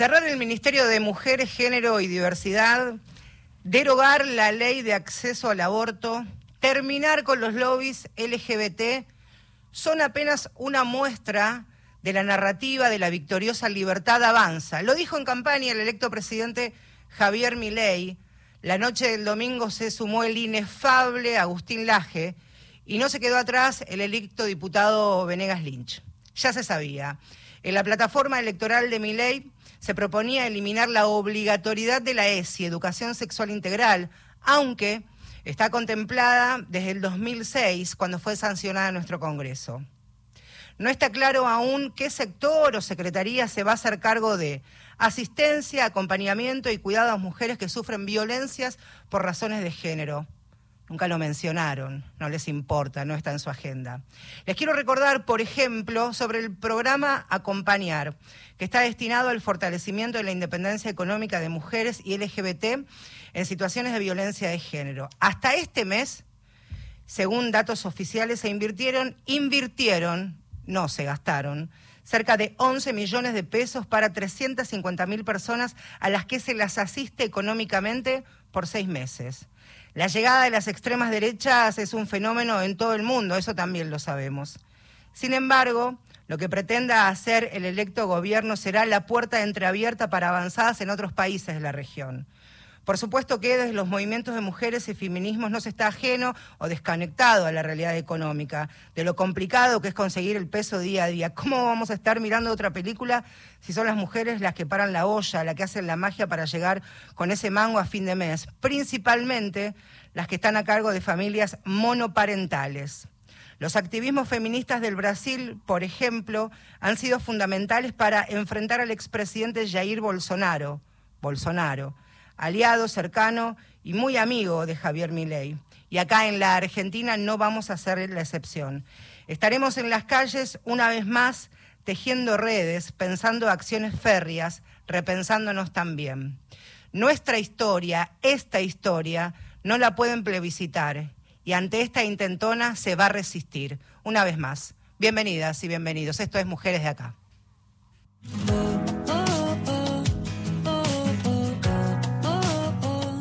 cerrar el Ministerio de Mujeres, Género y Diversidad, derogar la ley de acceso al aborto, terminar con los lobbies LGBT, son apenas una muestra de la narrativa de la victoriosa libertad avanza. Lo dijo en campaña el electo presidente Javier Milei. La noche del domingo se sumó el inefable Agustín Laje y no se quedó atrás el electo diputado Venegas Lynch. Ya se sabía. En la plataforma electoral de Milei se proponía eliminar la obligatoriedad de la ESI, Educación Sexual Integral, aunque está contemplada desde el 2006, cuando fue sancionada en nuestro Congreso. No está claro aún qué sector o secretaría se va a hacer cargo de asistencia, acompañamiento y cuidado a mujeres que sufren violencias por razones de género. Nunca lo mencionaron, no les importa, no está en su agenda. Les quiero recordar, por ejemplo, sobre el programa Acompañar, que está destinado al fortalecimiento de la independencia económica de mujeres y LGBT en situaciones de violencia de género. Hasta este mes, según datos oficiales, se invirtieron, invirtieron no se gastaron cerca de 11 millones de pesos para 350 mil personas a las que se las asiste económicamente por seis meses. La llegada de las extremas derechas es un fenómeno en todo el mundo, eso también lo sabemos. Sin embargo, lo que pretenda hacer el electo gobierno será la puerta entreabierta para avanzadas en otros países de la región. Por supuesto que desde los movimientos de mujeres y feminismos no se está ajeno o desconectado a la realidad económica, de lo complicado que es conseguir el peso día a día. ¿Cómo vamos a estar mirando otra película si son las mujeres las que paran la olla, las que hacen la magia para llegar con ese mango a fin de mes? Principalmente las que están a cargo de familias monoparentales. Los activismos feministas del Brasil, por ejemplo, han sido fundamentales para enfrentar al expresidente Jair Bolsonaro. Bolsonaro aliado cercano y muy amigo de Javier Milei. Y acá en la Argentina no vamos a ser la excepción. Estaremos en las calles una vez más tejiendo redes, pensando acciones férreas, repensándonos también. Nuestra historia, esta historia, no la pueden plebiscitar y ante esta intentona se va a resistir. Una vez más, bienvenidas y bienvenidos. Esto es Mujeres de Acá.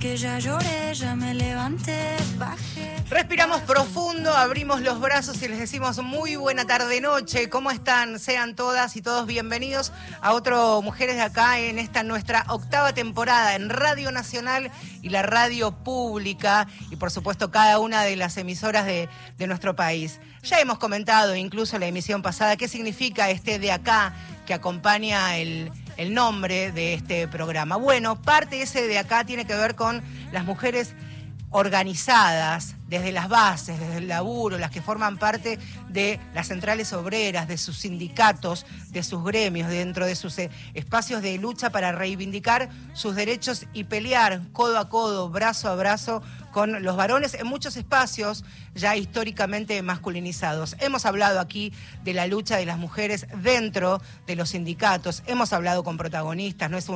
Que ya lloré, ya me levanté, bajé. Respiramos profundo, abrimos los brazos y les decimos muy buena tarde noche. ¿Cómo están? Sean todas y todos bienvenidos a otro Mujeres de Acá en esta nuestra octava temporada en Radio Nacional y la radio pública y por supuesto cada una de las emisoras de, de nuestro país. Ya hemos comentado incluso en la emisión pasada qué significa este de acá que acompaña el, el nombre de este programa. Bueno, parte ese de acá tiene que ver con las mujeres organizadas desde las bases, desde el laburo, las que forman parte de las centrales obreras, de sus sindicatos, de sus gremios, dentro de sus eh, espacios de lucha para reivindicar sus derechos y pelear codo a codo, brazo a brazo con los varones en muchos espacios ya históricamente masculinizados. Hemos hablado aquí de la lucha de las mujeres dentro de los sindicatos, hemos hablado con protagonistas, no es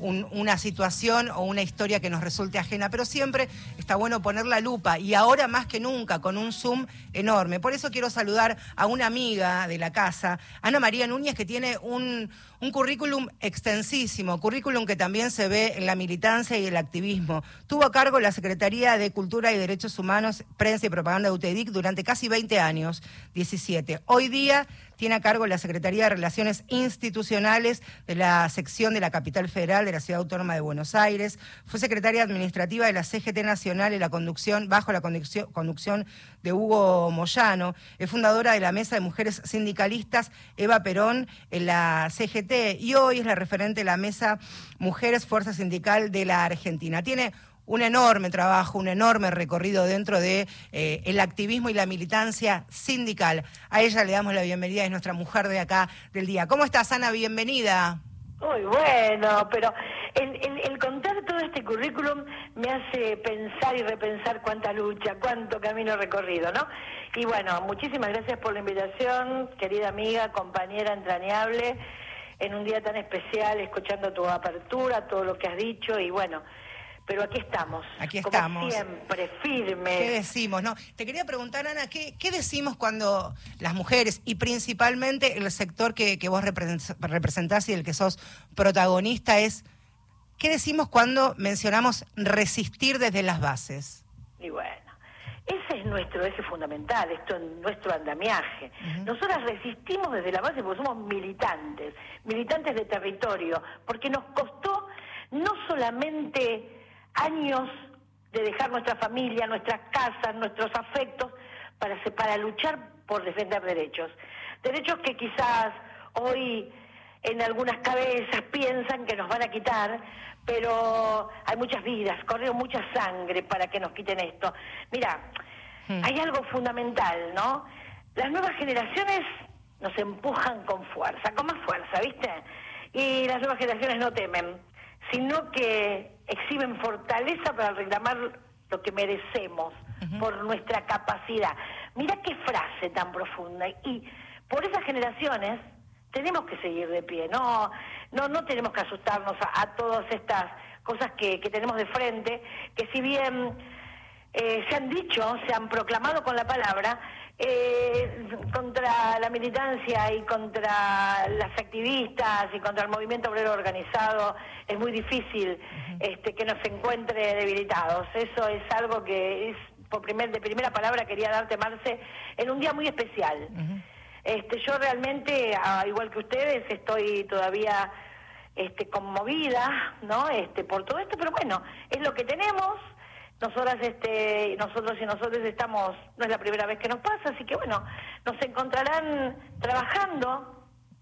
una situación o una historia que nos resulte ajena, pero siempre está bueno poner la lupa y ahora más que nunca con un Zoom enorme. Por eso quiero saludar a una amiga de la casa, Ana María Núñez, que tiene un un currículum extensísimo, currículum que también se ve en la militancia y el activismo. Tuvo a cargo la Secretaría de Cultura y Derechos Humanos, Prensa y Propaganda de UTEDIC durante casi 20 años, 17. Hoy día tiene a cargo la Secretaría de Relaciones Institucionales de la sección de la Capital Federal de la Ciudad Autónoma de Buenos Aires. Fue secretaria administrativa de la CGT Nacional en la conducción, bajo la conducción, conducción de Hugo Moyano. Es fundadora de la Mesa de Mujeres Sindicalistas Eva Perón en la CGT y hoy es la referente de la Mesa Mujeres Fuerza Sindical de la Argentina. Tiene un enorme trabajo, un enorme recorrido dentro de eh, el activismo y la militancia sindical. A ella le damos la bienvenida, es nuestra mujer de acá del día. ¿Cómo estás, Ana? Bienvenida. Muy bueno, pero el, contar todo este currículum me hace pensar y repensar cuánta lucha, cuánto camino recorrido, ¿no? Y bueno, muchísimas gracias por la invitación, querida amiga, compañera entrañable. en un día tan especial, escuchando tu apertura, todo lo que has dicho y bueno, pero aquí estamos. Aquí como estamos. siempre, firmes. ¿Qué decimos? No, te quería preguntar, Ana, ¿qué, qué decimos cuando las mujeres y principalmente el sector que, que vos represent- representás y el que sos protagonista es, ¿qué decimos cuando mencionamos resistir desde las bases? Y bueno, ese es nuestro eje fundamental, esto es nuestro andamiaje. Nosotras resistimos desde la base porque somos militantes, militantes de territorio, porque nos costó no solamente años de dejar nuestra familia, nuestras casas, nuestros afectos, para, para luchar por defender derechos. Derechos que quizás hoy en algunas cabezas piensan que nos van a quitar, pero hay muchas vidas, corrió mucha sangre para que nos quiten esto. Mira, hay algo fundamental, ¿no? Las nuevas generaciones nos empujan con fuerza, con más fuerza, ¿viste? Y las nuevas generaciones no temen, sino que exhiben fortaleza para reclamar lo que merecemos por nuestra capacidad. Mira qué frase tan profunda. Y por esas generaciones tenemos que seguir de pie, no, no, no tenemos que asustarnos a, a todas estas cosas que, que tenemos de frente, que si bien eh, se han dicho, se han proclamado con la palabra, eh, contra la militancia y contra las activistas y contra el movimiento obrero organizado, es muy difícil este, que nos encuentre debilitados. Eso es algo que es, por primer, de primera palabra quería darte, Marce, en un día muy especial. Este, yo realmente, ah, igual que ustedes, estoy todavía este, conmovida, ¿no? Este, por todo esto, pero bueno, es lo que tenemos. Nosotras, este, nosotros y nosotros estamos, no es la primera vez que nos pasa, así que bueno, nos encontrarán trabajando,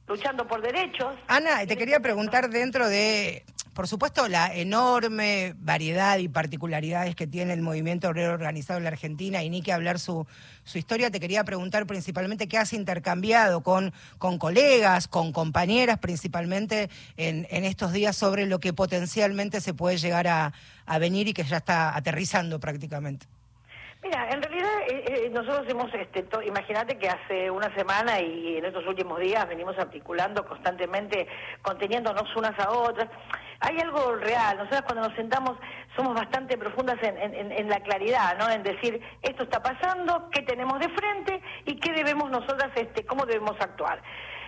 luchando por derechos. Ana, te quería preguntar dentro de, por supuesto, la enorme variedad y particularidades que tiene el movimiento obrero organizado en la Argentina y ni que hablar su, su historia, te quería preguntar principalmente qué has intercambiado con, con colegas, con compañeras principalmente en, en estos días sobre lo que potencialmente se puede llegar a, a venir y que ya está aterrizando prácticamente. Mira, en realidad eh, eh, nosotros hemos, este, imagínate que hace una semana y en estos últimos días venimos articulando constantemente, conteniéndonos unas a otras. Hay algo real, nosotros cuando nos sentamos somos bastante profundas en, en- en- en la claridad, ¿no? En decir, esto está pasando, qué tenemos de frente y qué debemos nosotras, este, cómo debemos actuar.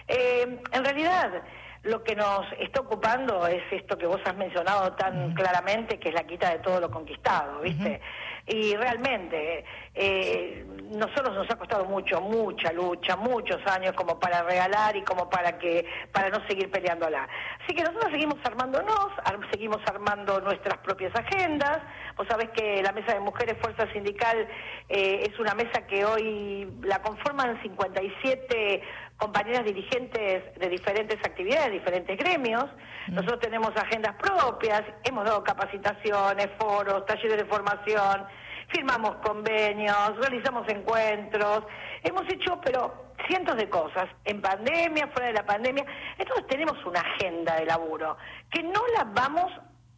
Eh, en realidad, lo que nos está ocupando es esto que vos has mencionado tan claramente, que es la quita de todo lo conquistado, ¿viste? Y realmente, eh, nosotros nos ha costado mucho, mucha lucha, muchos años como para regalar y como para que para no seguir peleándola. Así que nosotros seguimos armándonos, ar- seguimos armando nuestras propias agendas. Vos sabés que la Mesa de Mujeres Fuerza Sindical eh, es una mesa que hoy la conforman 57 compañeras dirigentes de diferentes actividades, diferentes gremios. Nosotros tenemos agendas propias, hemos dado capacitaciones, foros, talleres de formación, firmamos convenios, realizamos encuentros, hemos hecho, pero cientos de cosas, en pandemia, fuera de la pandemia. Entonces tenemos una agenda de laburo que no la vamos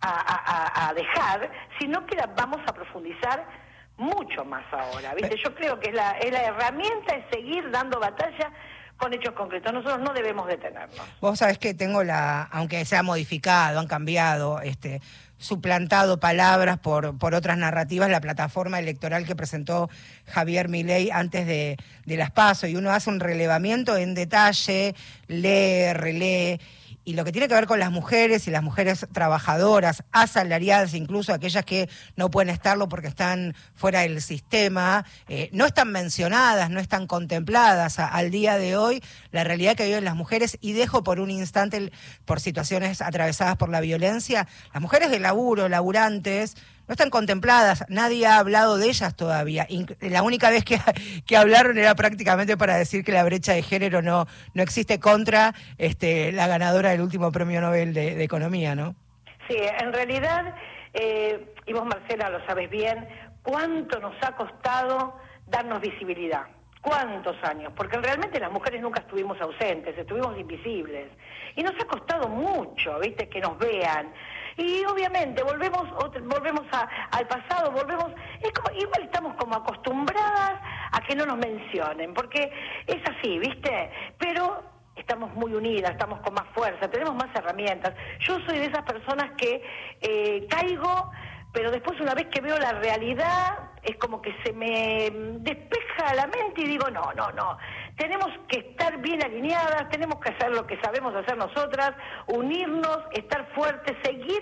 a, dejar, sino que la vamos a profundizar mucho más ahora. ¿viste? Yo creo que es la, es la herramienta es seguir dando batalla con hechos concretos. Nosotros no debemos detenernos. Vos sabés que tengo la, aunque se ha modificado, han cambiado, este, suplantado palabras por, por otras narrativas, la plataforma electoral que presentó Javier Milei antes de, de las PASO, y uno hace un relevamiento en detalle, lee, relee, y lo que tiene que ver con las mujeres y las mujeres trabajadoras, asalariadas, incluso aquellas que no pueden estarlo porque están fuera del sistema, eh, no están mencionadas, no están contempladas. Al día de hoy la realidad que viven las mujeres y dejo por un instante por situaciones atravesadas por la violencia, las mujeres de laburo, laburantes, no están contempladas, nadie ha hablado de ellas todavía. La única vez que, que hablaron era prácticamente para decir que la brecha de género no, no existe contra este, la ganadora del último premio Nobel de, de Economía, ¿no? Sí, en realidad, eh, y vos Marcela lo sabes bien, cuánto nos ha costado darnos visibilidad. ¿Cuántos años? Porque realmente las mujeres nunca estuvimos ausentes, estuvimos invisibles. Y nos ha costado mucho, ¿viste? Que nos vean. Y obviamente volvemos ot- volvemos a- al pasado, volvemos... Es como, igual estamos como acostumbradas a que no nos mencionen, porque es así, ¿viste? Pero estamos muy unidas, estamos con más fuerza, tenemos más herramientas. Yo soy de esas personas que eh, caigo, pero después una vez que veo la realidad, es como que se me despeja la mente y digo, no, no, no, tenemos que estar bien alineadas, tenemos que hacer lo que sabemos hacer nosotras, unirnos, estar fuertes, seguir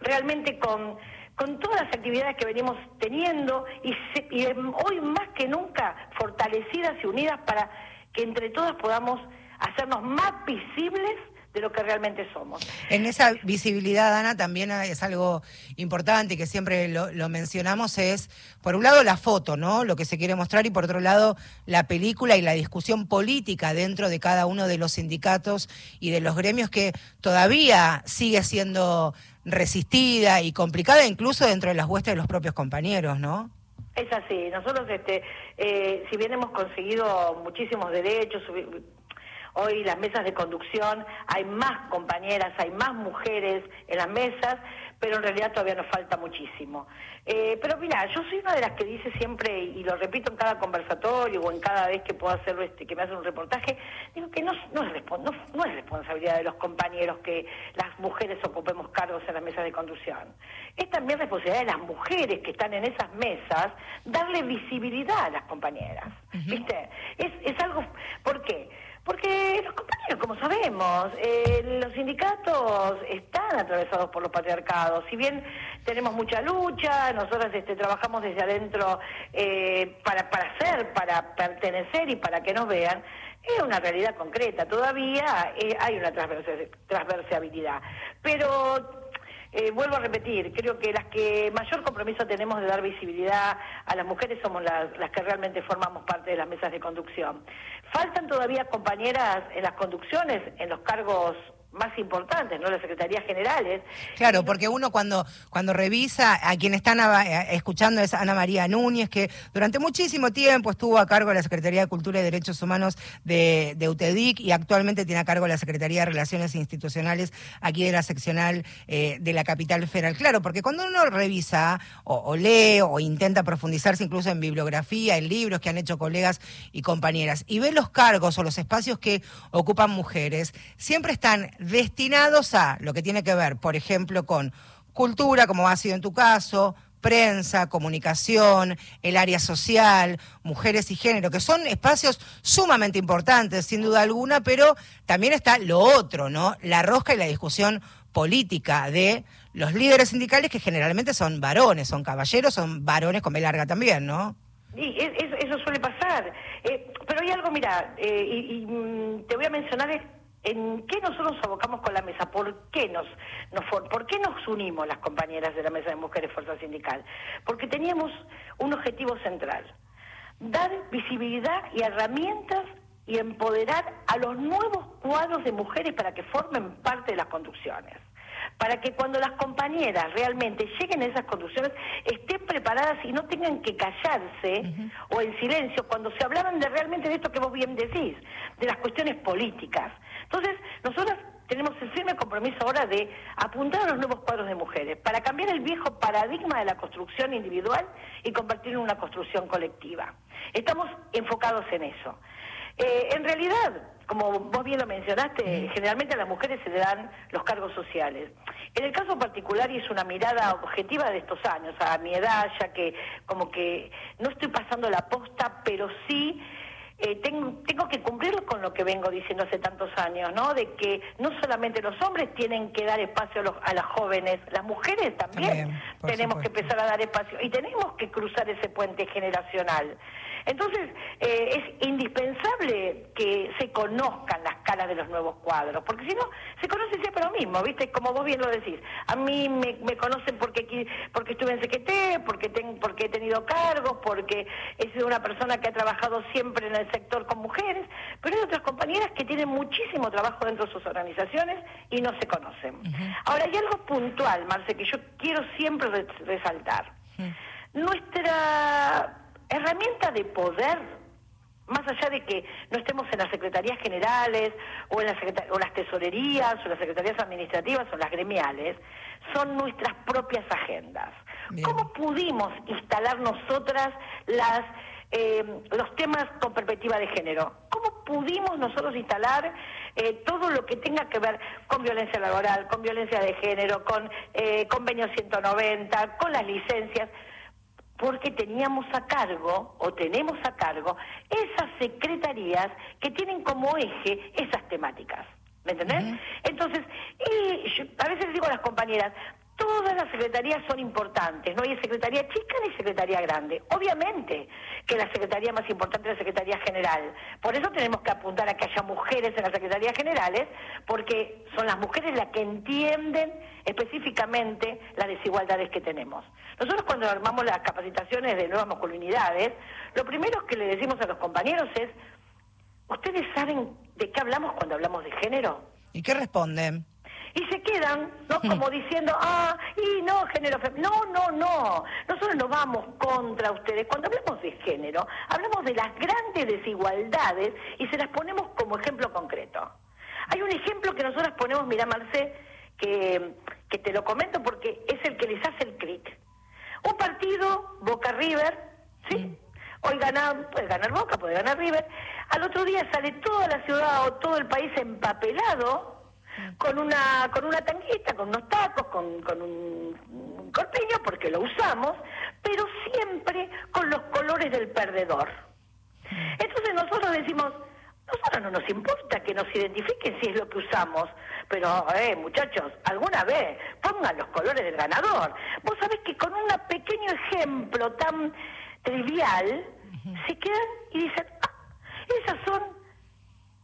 realmente con con todas las actividades que venimos teniendo y, y hoy más que nunca fortalecidas y unidas para que entre todas podamos hacernos más visibles de lo que realmente somos. En esa visibilidad, Ana, también es algo importante que siempre lo, mencionamos, es, por un lado, la foto, ¿no? Lo que se quiere mostrar, y por otro lado, la película y la discusión política dentro de cada uno de los sindicatos y de los gremios que todavía sigue siendo resistida y complicada, incluso dentro de las huestes de los propios compañeros, ¿no? Es así. Nosotros, este, eh, si bien hemos conseguido muchísimos derechos, Hoy las mesas de conducción, hay más compañeras, hay más mujeres en las mesas, pero en realidad todavía nos falta muchísimo. Eh, pero mira, yo soy una de las que dice siempre, y lo repito en cada conversatorio o en cada vez que puedo hacerlo, este, que me hacen un reportaje, digo que no, no, es, no, es responsabilidad de los compañeros que las mujeres ocupemos cargos en las mesas de conducción. Es también responsabilidad de las mujeres que están en esas mesas darle visibilidad a las compañeras. ¿Viste? Es, es algo. ¿Por qué? Porque los compañeros, como sabemos, eh, los sindicatos están atravesados por los patriarcados. Si bien tenemos mucha lucha, nosotros este, trabajamos desde adentro eh, para, para hacer, para pertenecer y para que nos vean, es una realidad concreta. Todavía eh, hay una transversabilidad. Pero eh, vuelvo a repetir, creo que las que mayor compromiso tenemos de dar visibilidad a las mujeres somos las, que realmente formamos parte de las mesas de conducción. Faltan todavía compañeras en las conducciones, en los cargos más importantes, ¿no? Las secretarías generales. Claro, porque uno cuando, cuando revisa, a quien están eh, escuchando es Ana María Núñez, que durante muchísimo tiempo estuvo a cargo de la Secretaría de Cultura y Derechos Humanos de, de UTEDIC y actualmente tiene a cargo la Secretaría de Relaciones Institucionales aquí de la seccional eh, de la capital federal. Claro, porque cuando uno revisa o, o lee o intenta profundizarse incluso en bibliografía, en libros que han hecho colegas y compañeras, y ve los cargos o los espacios que ocupan mujeres, siempre están destinados a lo que tiene que ver, por ejemplo, con cultura, como ha sido en tu caso, prensa, comunicación, el área social, mujeres y género, que son espacios sumamente importantes, sin duda alguna, pero también está lo otro, ¿no? La rosca y la discusión política de los líderes sindicales que generalmente son varones, son caballeros, son varones con B larga también, ¿no? Sí, eso, suele pasar. Eh, pero hay algo, mira, eh, y, mm, te voy a mencionar ¿En qué nosotros nos abocamos con la mesa? ¿Por qué nos, ¿Por qué nos unimos las compañeras de la Mesa de Mujeres Fuerza Sindical? Porque teníamos un objetivo central, dar visibilidad y herramientas y empoderar a los nuevos cuadros de mujeres para que formen parte de las conducciones para que cuando las compañeras realmente lleguen a esas conducciones estén preparadas y no tengan que callarse o en silencio cuando se hablaban de realmente de esto que vos bien decís, de las cuestiones políticas. Entonces, nosotros tenemos el firme compromiso ahora de apuntar a los nuevos cuadros de mujeres para cambiar el viejo paradigma de la construcción individual y convertirlo en una construcción colectiva. Estamos enfocados en eso. Eh, en realidad, como vos bien lo mencionaste, generalmente a las mujeres se le dan los cargos sociales. En el caso particular, y es una mirada objetiva de estos años, a mi edad, ya que como que no estoy pasando la posta, pero sí eh, tengo, tengo que cumplir con lo que vengo diciendo hace tantos años, ¿no? De que no solamente los hombres tienen que dar espacio a, las jóvenes, las mujeres también, tenemos que empezar a dar espacio y tenemos que cruzar ese puente generacional. Entonces, eh, es indispensable que se conozcan las caras de los nuevos cuadros, porque si no, se conoce siempre lo mismo, ¿viste? Como vos bien lo decís. A mí me, conocen porque porque estuve en CQT, porque, porque he tenido cargos, porque he sido una persona que ha trabajado siempre en el sector con mujeres, pero hay otras compañeras que tienen muchísimo trabajo dentro de sus organizaciones y no se conocen. Ahora, hay algo puntual, Marce, que yo quiero siempre resaltar. Nuestra herramienta de poder, más allá de que no estemos en las secretarías generales o en las, o las tesorerías o las secretarías administrativas o las gremiales, son nuestras propias agendas. ¿Cómo pudimos instalar nosotras las eh, los temas con perspectiva de género. ¿Cómo pudimos nosotros instalar eh, todo lo que tenga que ver con violencia laboral, con violencia de género, con eh, convenio 190, con las licencias? Porque teníamos a cargo, o tenemos a cargo, esas secretarías que tienen como eje esas temáticas. ¿Me entendés? Entonces, y a veces digo a las compañeras, Todas las secretarías son importantes, no hay secretaría chica ni secretaría grande. Obviamente que la secretaría más importante es la secretaría general. Por eso tenemos que apuntar a que haya mujeres en las secretarías generales, porque son las mujeres las que entienden específicamente las desigualdades que tenemos. Nosotros cuando armamos las capacitaciones de nuevas masculinidades, lo primero que le decimos a los compañeros es, ¿ustedes saben de qué hablamos cuando hablamos de género? ¿Y qué responden? Y se quedan, ¿no? Como diciendo, ah, y no, género femenino. No, no, no. Nosotros no vamos contra ustedes. Cuando hablamos de género, hablamos de las grandes desigualdades y se las ponemos como ejemplo concreto. Hay un ejemplo que nosotros ponemos, mira, Marcé, que, que te lo comento porque es el que les hace el clic. Un partido, Boca River, ¿sí? Hoy gana, puede ganar Boca, puede ganar River. Al otro día sale toda la ciudad o todo el país empapelado con una con una tanguita, con unos tacos, con, con un, un corpiño, porque lo usamos, pero siempre con los colores del perdedor. Entonces nosotros decimos, nosotros no nos importa que nos identifiquen si es lo que usamos, pero, eh, muchachos, alguna vez pongan los colores del ganador. Vos sabés que con un pequeño ejemplo tan trivial, se quedan y dicen, ah, esas son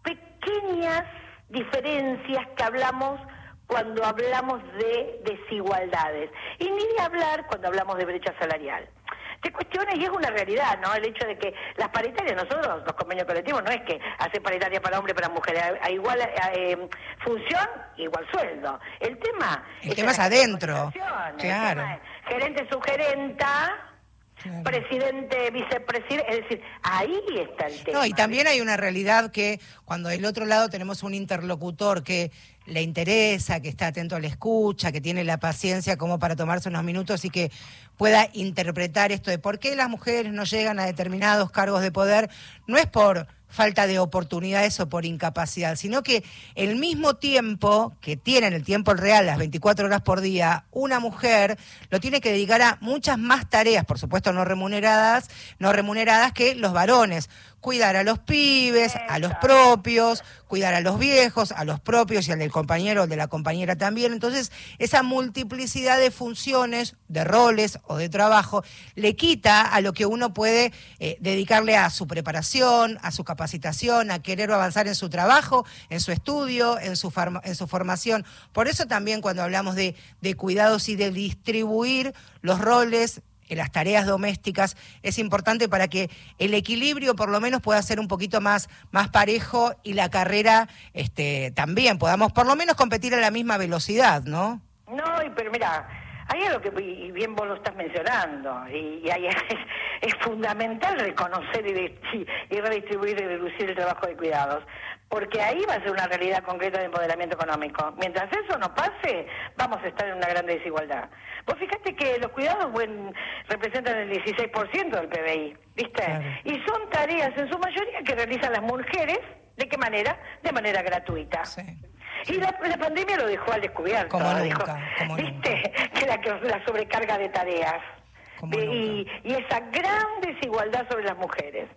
pequeñas diferencias que hablamos cuando hablamos de desigualdades. Y ni de hablar cuando hablamos de brecha salarial. Se cuestiona y es una realidad, ¿no? El hecho de que las paritarias, nosotros, los convenios colectivos, no es que hace paritaria para hombres y para mujeres, a, igual eh, función, igual sueldo. El tema... El tema es adentro. Claro. gerente, presidente, vicepresidente, es decir, ahí está el tema. No, y también hay una realidad que cuando del otro lado tenemos un interlocutor que le interesa, que está atento a la escucha, que tiene la paciencia como para tomarse unos minutos y que pueda interpretar esto de por qué las mujeres no llegan a determinados cargos de poder, no es por falta de oportunidades o por incapacidad, sino que el mismo tiempo que tiene en el tiempo real, las 24 horas por día, una mujer lo tiene que dedicar a muchas más tareas, por supuesto no remuneradas, no remuneradas que los varones cuidar a los pibes, a los propios, cuidar a los viejos, a los propios y al del compañero o de la compañera también. Entonces, esa multiplicidad de funciones, de roles o de trabajo, le quita a lo que uno puede eh, dedicarle a su preparación, a su capacitación, a querer avanzar en su trabajo, en su estudio, en su, en su formación. Por eso también cuando hablamos de, de cuidados y de distribuir los roles en las tareas domésticas es importante para que el equilibrio por lo menos pueda ser un poquito más, más parejo y la carrera este, también podamos por lo menos competir a la misma velocidad, ¿no? No, pero mira, hay algo que bien vos lo estás mencionando y, ahí es, fundamental reconocer y, y redistribuir y reducir el trabajo de cuidados porque ahí va a ser una realidad concreta de empoderamiento económico. Mientras eso no pase, vamos a estar en una gran desigualdad. Vos fíjate que los cuidados representan el 16% del PBI, ¿viste? Y son tareas en su mayoría que realizan las mujeres, ¿de qué manera? De manera gratuita. Y la, pandemia lo dejó al descubierto. Como ¿Viste? Que la, la sobrecarga de tareas. y, y esa gran desigualdad sobre las mujeres.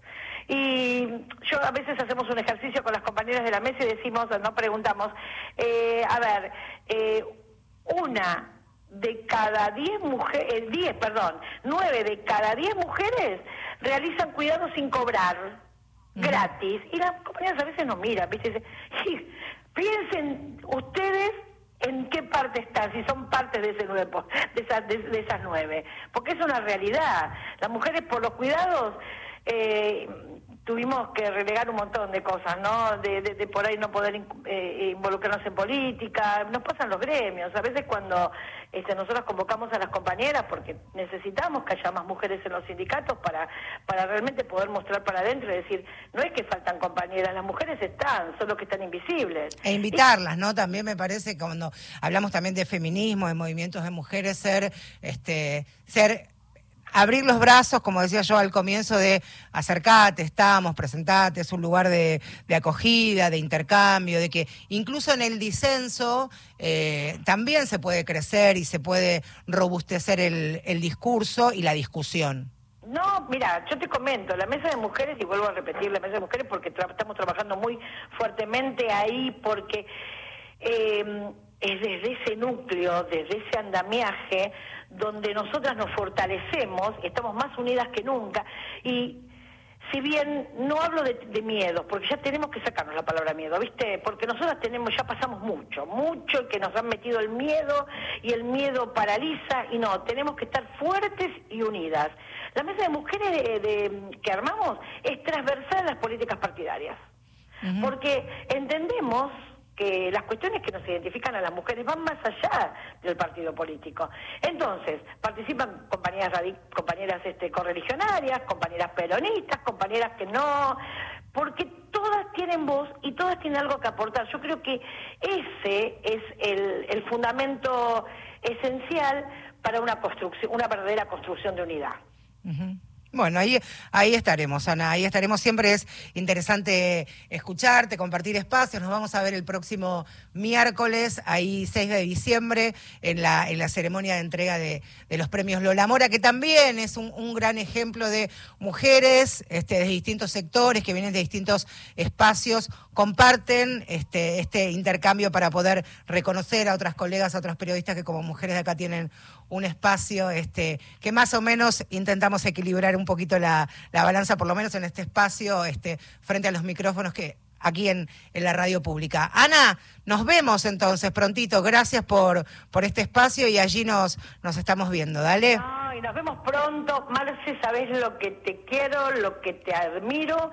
Y yo a veces hacemos un ejercicio con las compañeras de la mesa y decimos, no preguntamos, eh, a ver, eh, una de cada diez mujeres, eh, diez, perdón, nueve de cada diez mujeres realizan cuidados sin cobrar, gratis. Y las compañeras a veces nos miran, ¿viste? piensen ustedes en qué parte están, si son parte de ese nueve, de esas, de esas nueve, porque es una realidad. Las mujeres por los cuidados eh, tuvimos que relegar un montón de cosas, ¿no? De, por ahí no poder eh, involucrarnos en política, nos pasan los gremios, a veces cuando este, nosotros convocamos a las compañeras porque necesitamos que haya más mujeres en los sindicatos para, para realmente poder mostrar para adentro y decir, no es que faltan compañeras, las mujeres están, solo que están invisibles. E invitarlas, ¿no? También me parece cuando hablamos también de feminismo, de movimientos de mujeres, ser, este, ser abrir los brazos, como decía yo al comienzo, de acercate, estamos, presentate, es un lugar de, acogida, de intercambio, de que incluso en el disenso eh, también se puede crecer y se puede robustecer el, el discurso y la discusión. No, mira, yo te comento, la mesa de mujeres, y vuelvo a repetir la mesa de mujeres porque estamos trabajando muy fuertemente ahí, porque eh, es desde ese núcleo, desde ese andamiaje, donde nosotras nos fortalecemos, estamos más unidas que nunca, y si bien no hablo de, de, miedo, porque ya tenemos que sacarnos la palabra miedo, ¿viste? Porque nosotras tenemos, ya pasamos mucho, mucho que nos han metido el miedo y el miedo paraliza y no, tenemos que estar fuertes y unidas. La mesa de mujeres de, que armamos es transversal a las políticas partidarias, porque entendemos que las cuestiones que nos identifican a las mujeres van más allá del partido político. Entonces, participan compañeras compañeras este, correligionarias, compañeras peronistas, compañeras que no, porque todas tienen voz y todas tienen algo que aportar. Yo creo que ese es el, fundamento esencial para una construcción, una verdadera construcción de unidad. Bueno, ahí, ahí estaremos, Ana, ahí estaremos. Siempre es interesante escucharte, compartir espacios. Nos vamos a ver el próximo miércoles, ahí 6 de diciembre, en la, en la ceremonia de entrega de, los premios Lola Mora, que también es un, gran ejemplo de mujeres este, de distintos sectores que vienen de distintos espacios, comparten este, este intercambio para poder reconocer a otras colegas, a otros periodistas que como mujeres de acá tienen un espacio este, que más o menos intentamos equilibrar un poquito la, balanza, por lo menos en este espacio, este, frente a los micrófonos que aquí en, la radio pública. Ana, nos vemos entonces prontito. Gracias por, por este espacio y allí nos, nos estamos viendo. Dale. y nos vemos pronto. Marce, sabes lo que te quiero, lo que te admiro.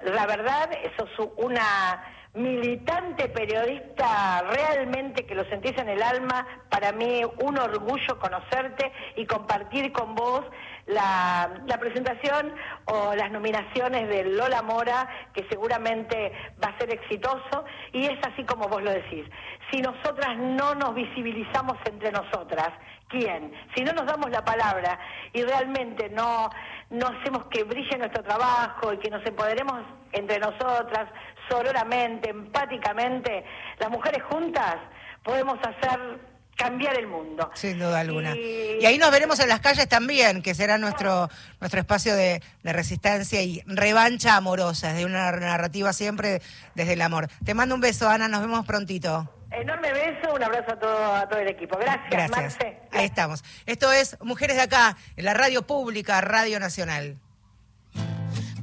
La verdad, eso es una militante periodista realmente que lo sentís en el alma, para mí un orgullo conocerte y compartir con vos la, presentación o las nominaciones de Lola Mora, que seguramente va a ser exitoso, y es así como vos lo decís. Si nosotras no nos visibilizamos entre nosotras, ¿quién? Si no nos damos la palabra y realmente no, no hacemos que brille nuestro trabajo y que nos empoderemos entre nosotras, sororamente, empáticamente, las mujeres juntas podemos hacer cambiar el mundo. Sin duda alguna. Y... ahí nos veremos en las calles también, que será nuestro, nuestro espacio de, resistencia y revancha amorosa, de una narrativa siempre desde el amor. Te mando un beso, Ana, nos vemos prontito. Enorme beso, un abrazo a todo, a todo el equipo. Gracias, Gracias. Ahí estamos. Esto es Mujeres de Acá, en la radio pública, Radio Nacional.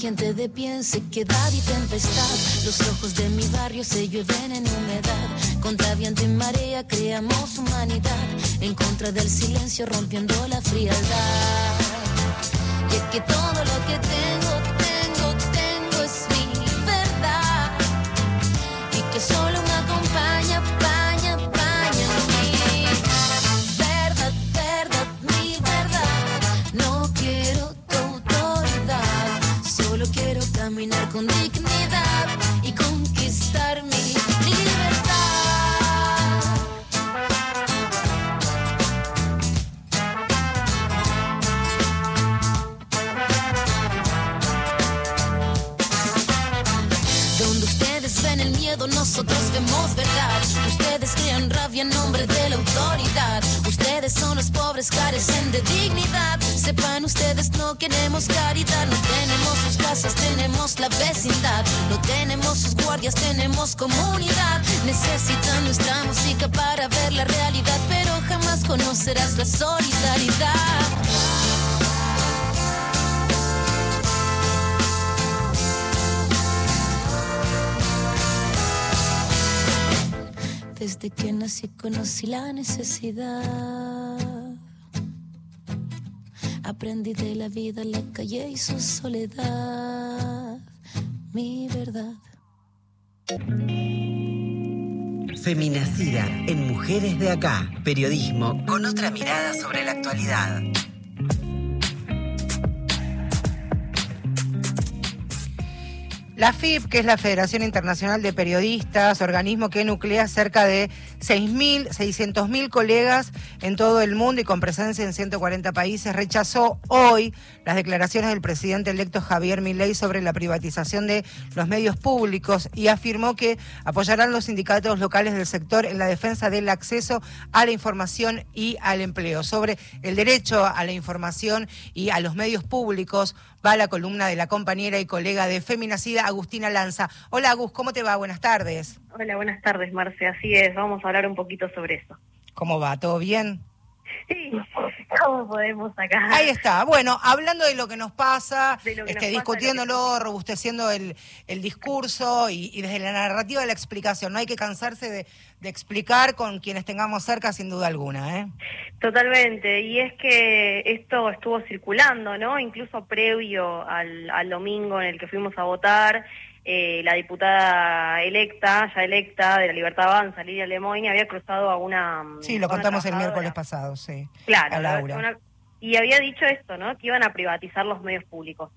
gente de pie en sequedad y tempestad. Los ojos de mi barrio se llueven en humedad. Contra viento y marea creamos humanidad. En contra del silencio rompiendo la frialdad. Y que todo lo que autoridad. Ustedes son los pobres, carecen de dignidad. Sepan ustedes, no queremos caridad. No tenemos sus casas, tenemos la vecindad. No tenemos sus guardias, tenemos comunidad. Necesitan nuestra música para ver la realidad, pero jamás conocerás la solidaridad. Desde que nací conocí la necesidad. Aprendí de la vida, la calle y su soledad. Mi verdad. Feminacida en Mujeres de Acá. Periodismo con otra mirada sobre la actualidad. La FIP, que es la Federación Internacional de Periodistas, organismo que nuclea cerca de 6.000, 600.000 colegas en todo el mundo y con presencia en 140 países, rechazó hoy las declaraciones del presidente electo Javier Milei sobre la privatización de los medios públicos y afirmó que apoyarán los sindicatos locales del sector en la defensa del acceso a la información y al empleo. Sobre el derecho a la información y a los medios públicos va la columna de la compañera y colega de Feminacida, Agustina Lanza. Hola Agus, ¿cómo te va? Buenas tardes. Hola, buenas tardes, Marce. Así es, vamos a hablar un poquito sobre eso. ¿Cómo va? ¿Todo bien? Sí, ¿cómo podemos acá? Ahí está. Bueno, hablando de lo que nos pasa, que este, nos pasa, discutiéndolo, robusteciendo el, el discurso y, y desde la narrativa de la explicación. No hay que cansarse de, de explicar con quienes tengamos cerca, sin duda alguna. ¿eh? Totalmente, y es que esto estuvo circulando, ¿no? Incluso previo al, al domingo en el que fuimos a votar, eh, la diputada electa, ya electa de la Libertad Avanza, Lidia Lemoyne, había cruzado a una... Sí, lo contamos el miércoles pasado, sí. Claro, a Laura. una- y había dicho esto, ¿no? Que iban a privatizar los medios públicos.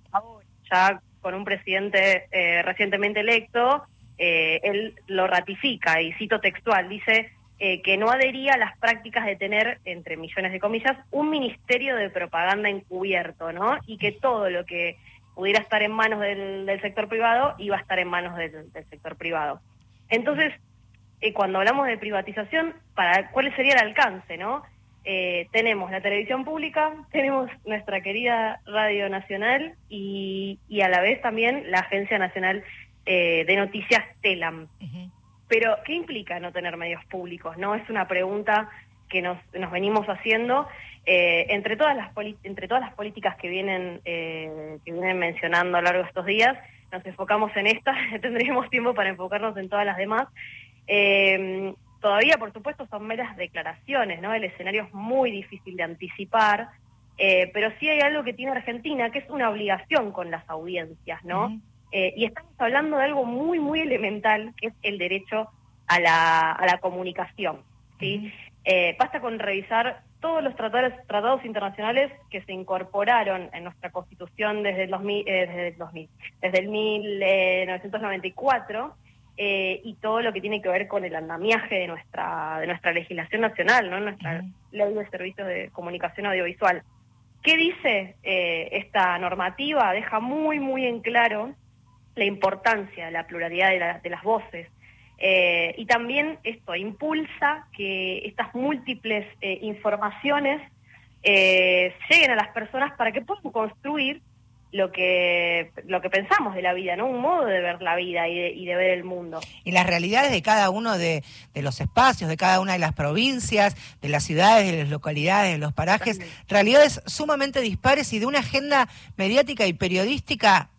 Ya con un presidente eh, recientemente electo, eh, él lo ratifica, y cito textual, dice eh, que no adhería a las prácticas de tener, entre millones de comillas, un ministerio de propaganda encubierto, ¿no? Y que todo lo que pudiera estar en manos del, del sector privado iba a estar en manos del, del sector privado. Entonces, eh, cuando hablamos de privatización, para ¿cuál sería el alcance, no? Eh, tenemos la televisión pública, tenemos nuestra querida Radio Nacional y, y a la vez también la Agencia Nacional eh, de Noticias TELAM. Pero, ¿qué implica no tener medios públicos? No es una pregunta que nos, nos venimos haciendo eh, entre todas las entre todas las políticas que vienen eh, que vienen mencionando a lo largo de estos días. Nos enfocamos en esta, tendremos tiempo para enfocarnos en todas las demás. Eh, todavía, por supuesto, son meras declaraciones, ¿no? El escenario es muy difícil de anticipar, pero sí hay algo que tiene Argentina, que es una obligación con las audiencias, ¿no? Y estamos hablando de algo muy, muy elemental, que es el derecho a la, a la comunicación, ¿sí? Eh, basta con revisar todos los tratados, tratados internacionales que se incorporaron en nuestra Constitución desde el 2000, eh, desde el 2000, desde el 1994 eh, y todo lo que tiene que ver con el andamiaje de nuestra de nuestra legislación nacional, no nuestra ley de servicios de comunicación audiovisual. ¿Qué dice eh, esta normativa? Deja muy muy en claro la importancia de la pluralidad de, la- de las voces. Eh, y también esto impulsa que estas múltiples eh, informaciones eh, lleguen a las personas para que puedan construir lo que lo que pensamos de la vida, ¿no? Un modo de ver la vida y de, y de ver el mundo. y las realidades de cada uno de, de los espacios, de cada una de las provincias, de las ciudades, de las localidades, de los parajes, realidades sumamente dispares y de una agenda mediática y periodística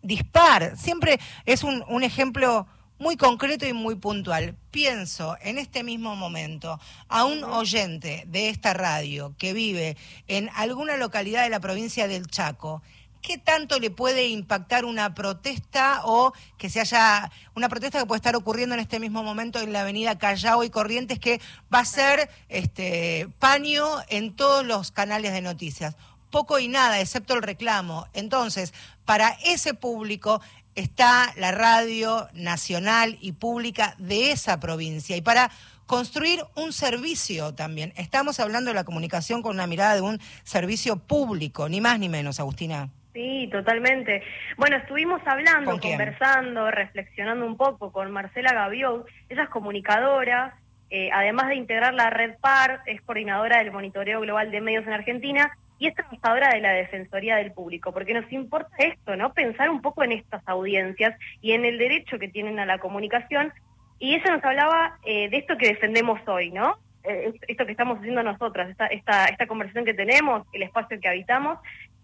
dispar. Siempre es un, un ejemplo muy concreto y muy puntual. Pienso en este mismo momento a un oyente de esta radio que vive en alguna localidad de la provincia del Chaco. ¿Qué tanto le puede impactar una protesta o que se haya una protesta que puede estar ocurriendo en este mismo momento en la avenida Callao y Corrientes que va a ser este paño en todos los canales de noticias? Poco y nada, excepto el reclamo. Entonces, para ese público está la radio nacional y pública de esa provincia. Y para construir un servicio también. Estamos hablando de la comunicación con una mirada de un servicio público, ni más ni menos, Agustina. Sí, totalmente. Bueno, estuvimos hablando, conversando, reflexionando un poco con Marcela Gaviot. Ella es comunicadora, eh, además de integrar la red PAR, es coordinadora del Monitoreo Global de Medios en Argentina y es trabajadora de la Defensoría del Público, porque nos importa esto, ¿no? Pensar un poco en estas audiencias y en el derecho que tienen a la comunicación. Y ella nos hablaba eh, de esto que defendemos hoy, ¿no? Eh, esto que estamos haciendo nosotras, esta, esta, esta conversación que tenemos, el espacio que habitamos,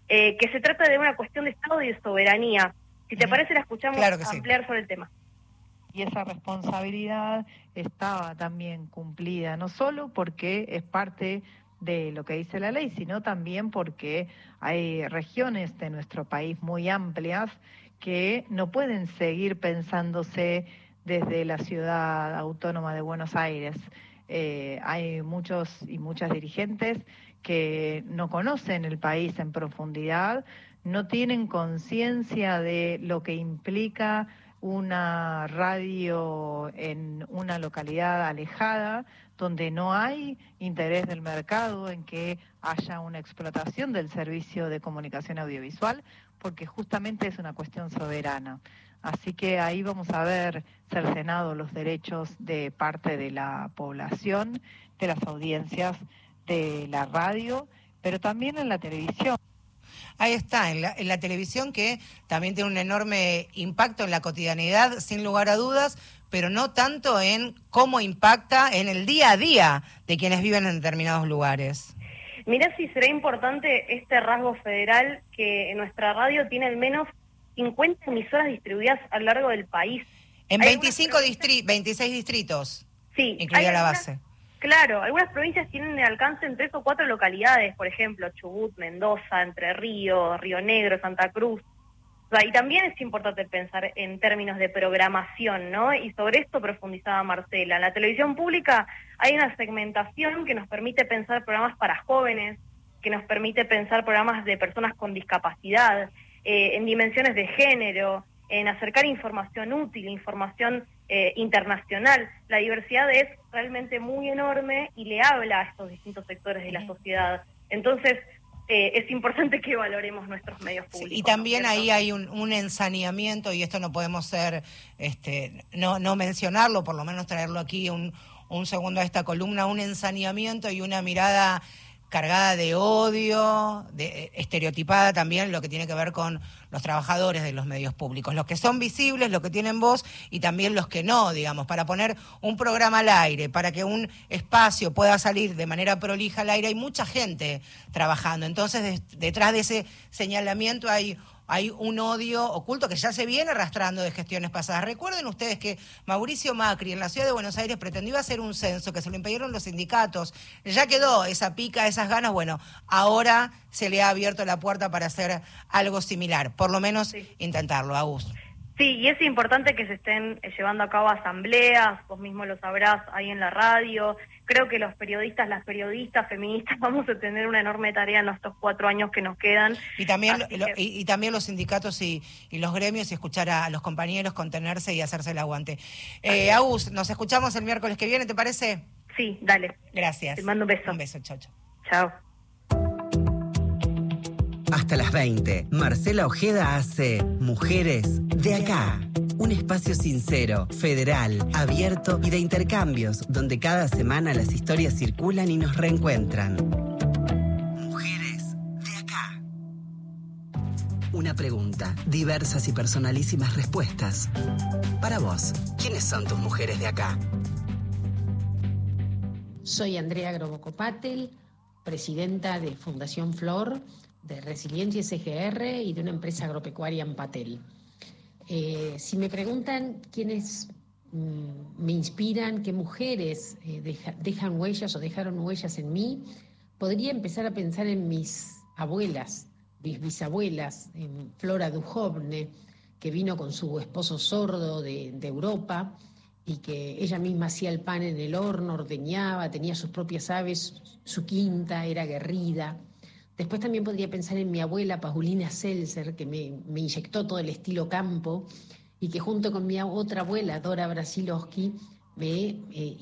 eh, que se trata de una cuestión de Estado y de soberanía. Si te parece, la escuchamos ampliar sobre el tema. Y esa responsabilidad estaba también cumplida, no solo porque es parte de lo que dice la ley, sino también porque hay regiones de nuestro país muy amplias que no pueden seguir pensándose desde la ciudad autónoma de Buenos Aires. Eh, hay muchos y muchas dirigentes que no conocen el país en profundidad, no tienen conciencia de lo que implica una radio en una localidad alejada, donde no hay interés del mercado en que haya una explotación del servicio de comunicación audiovisual, porque justamente es una cuestión soberana. Así que ahí vamos a ver cercenados los derechos de parte de la población, de las audiencias de la radio, pero también en la televisión. Ahí está, en la, televisión que también tiene un enorme impacto en la cotidianidad, sin lugar a dudas, pero no tanto en cómo impacta en el día a día de quienes viven en determinados lugares. Mirá si será importante este rasgo federal que nuestra radio tiene al menos 50 emisoras distribuidas a lo largo del país. En 25 26 distritos. Sí. Incluida la base. Claro, algunas provincias tienen alcance en tres o cuatro localidades, por ejemplo, Chubut, Mendoza, Entre Ríos, Río Negro, Santa Cruz. y también es importante pensar en términos de programación, ¿no? Y sobre esto profundizaba Marcela. En la televisión pública hay una segmentación que nos permite pensar programas para jóvenes, que nos permite pensar programas de personas con discapacidad, eh, en dimensiones de género, en acercar información útil, información eh, internacional. La diversidad es realmente muy enorme y le habla a estos distintos sectores de la sociedad. Entonces, eh, es importante que valoremos nuestros medios públicos. y también ahí hay un, un, ensaneamiento, y esto no podemos ser, este, no, no mencionarlo, por lo menos traerlo aquí un, un segundo a esta columna, un ensaneamiento y una mirada cargada de odio, de, estereotipada también lo que tiene que ver con los trabajadores de los medios públicos, los que son visibles, los que tienen voz y también los que no, digamos, para poner un programa al aire, para que un espacio pueda salir de manera prolija al aire, hay mucha gente trabajando. Entonces, detrás de ese señalamiento hay hay un odio oculto que ya se viene arrastrando de gestiones pasadas. Recuerden ustedes que Mauricio Macri en la ciudad de Buenos Aires pretendió hacer un censo que se lo impidieron los sindicatos. Ya quedó esa pica, esas ganas. Bueno, ahora se le ha abierto la puerta para hacer algo similar, por lo menos intentarlo, Augusto. Sí, y es importante que se estén llevando a cabo asambleas, vos mismo lo sabrás ahí en la radio. Creo que los periodistas, las periodistas feministas, vamos a tener una enorme tarea en estos cuatro años que nos quedan. Y también, y, también los sindicatos y, los gremios y escuchar a, los compañeros contenerse y hacerse el aguante. Eh, Agus, nos escuchamos el miércoles que viene, ¿te parece? Sí, dale. Gracias. Te mando un beso. Un beso, chao, chao. Chao. Hasta las 20, Marcela Ojeda hace Mujeres de acá. Un espacio sincero, federal, abierto y de intercambios, donde cada semana las historias circulan y nos reencuentran. Mujeres de acá. Una pregunta, diversas y personalísimas respuestas. Para vos, ¿quiénes son tus mujeres de acá? Soy Andrea Grobocopatel, presidenta de Fundación Flor de Resiliencia SGR y de una empresa agropecuaria en Patel. Eh, si me preguntan quiénes mm, me inspiran, qué mujeres eh, dejan huellas o dejaron huellas en mí, podría empezar a pensar en mis abuelas, mis bisabuelas, en Flora Dujovne, que vino con su esposo sordo de, de Europa y que ella misma hacía el pan en el horno, ordeñaba, tenía sus propias aves, su quinta, era guerrida. Después también podría pensar en mi abuela Paulina Seltzer, que me, inyectó todo el estilo campo y que junto con mi otra abuela, Dora Brasilowski, me eh,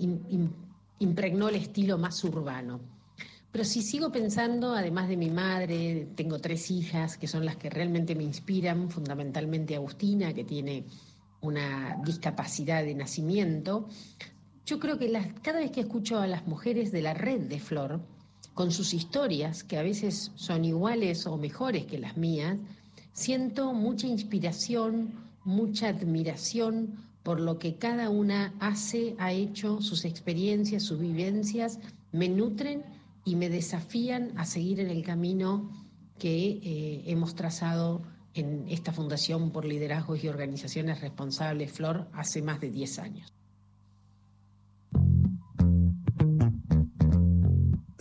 impregnó el estilo más urbano. Pero si sigo pensando, además de mi madre, tengo tres hijas que son las que realmente me inspiran, fundamentalmente Agustina, que tiene una discapacidad de nacimiento. Yo creo que cada vez que escucho a las mujeres de la red de Flor, con sus historias, que a veces son iguales o mejores que las mías, siento mucha inspiración, mucha admiración por lo que cada una hace, ha hecho, sus experiencias, sus vivencias, me nutren y me desafían a seguir en el camino que eh, hemos trazado en esta Fundación por Liderazgos y Organizaciones Responsables, Flor, hace más de 10 años.